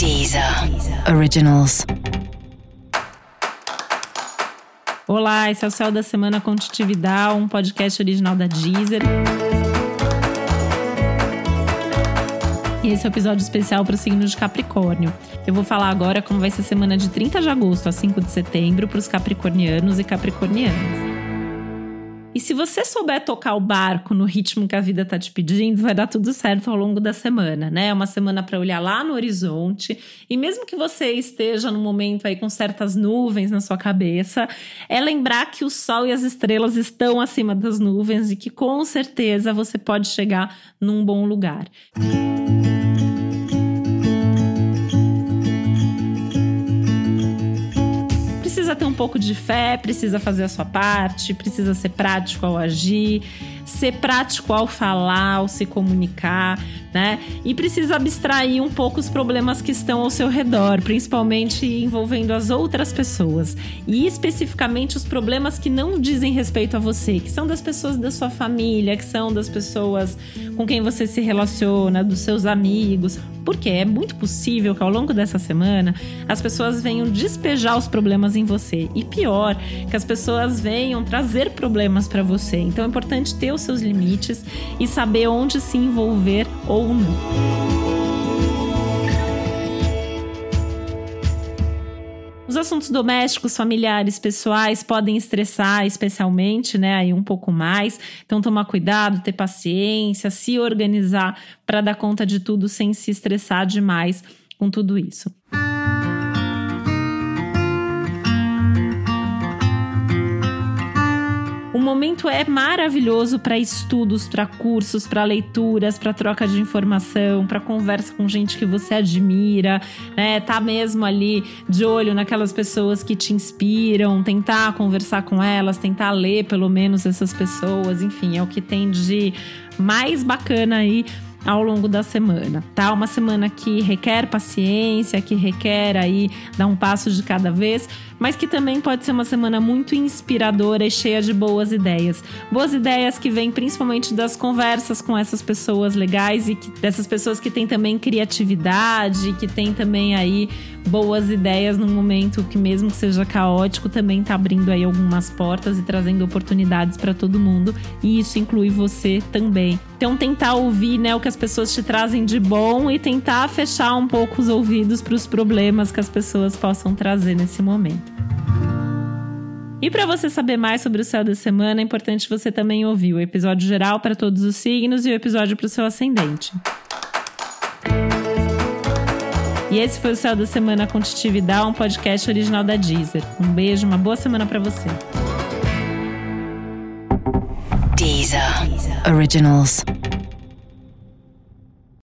Deezer Originals. Olá, esse é o Céu da Semana com Titividade, um podcast original da Deezer. E esse é o um episódio especial para o signo de Capricórnio. Eu vou falar agora como vai ser a semana de 30 de agosto a 5 de setembro para os capricornianos e capricornianas. E se você souber tocar o barco no ritmo que a vida tá te pedindo, vai dar tudo certo ao longo da semana, né? É uma semana para olhar lá no horizonte. E mesmo que você esteja no momento aí com certas nuvens na sua cabeça, é lembrar que o sol e as estrelas estão acima das nuvens e que com certeza você pode chegar num bom lugar. Música precisa ter um pouco de fé, precisa fazer a sua parte, precisa ser prático ao agir, ser prático ao falar, ao se comunicar, né? E precisa abstrair um pouco os problemas que estão ao seu redor, principalmente envolvendo as outras pessoas. E especificamente os problemas que não dizem respeito a você, que são das pessoas da sua família, que são das pessoas com quem você se relaciona, dos seus amigos. Porque é muito possível que ao longo dessa semana as pessoas venham despejar os problemas em você. E pior, que as pessoas venham trazer problemas para você. Então é importante ter os seus limites e saber onde se envolver ou não. Os assuntos domésticos, familiares, pessoais podem estressar especialmente, né, aí um pouco mais. Então tomar cuidado, ter paciência, se organizar para dar conta de tudo sem se estressar demais com tudo isso. Momento é maravilhoso para estudos, para cursos, para leituras, para troca de informação, para conversa com gente que você admira, né? Tá mesmo ali de olho naquelas pessoas que te inspiram, tentar conversar com elas, tentar ler pelo menos essas pessoas, enfim, é o que tem de mais bacana aí ao longo da semana, tá? Uma semana que requer paciência, que requer aí dar um passo de cada vez, mas que também pode ser uma semana muito inspiradora e cheia de boas ideias. Boas ideias que vêm principalmente das conversas com essas pessoas legais e que, dessas pessoas que têm também criatividade, que têm também aí boas ideias num momento que mesmo que seja caótico, também tá abrindo aí algumas portas e trazendo oportunidades para todo mundo, e isso inclui você também. Então tentar ouvir, né, o que as pessoas te trazem de bom e tentar fechar um pouco os ouvidos para os problemas que as pessoas possam trazer nesse momento. E para você saber mais sobre o céu da semana, é importante você também ouvir o episódio geral para todos os signos e o episódio para o seu ascendente. E esse foi o Céu da Semana com Titividade, um podcast original da Deezer. Um beijo, uma boa semana para você. Deezer. Originals.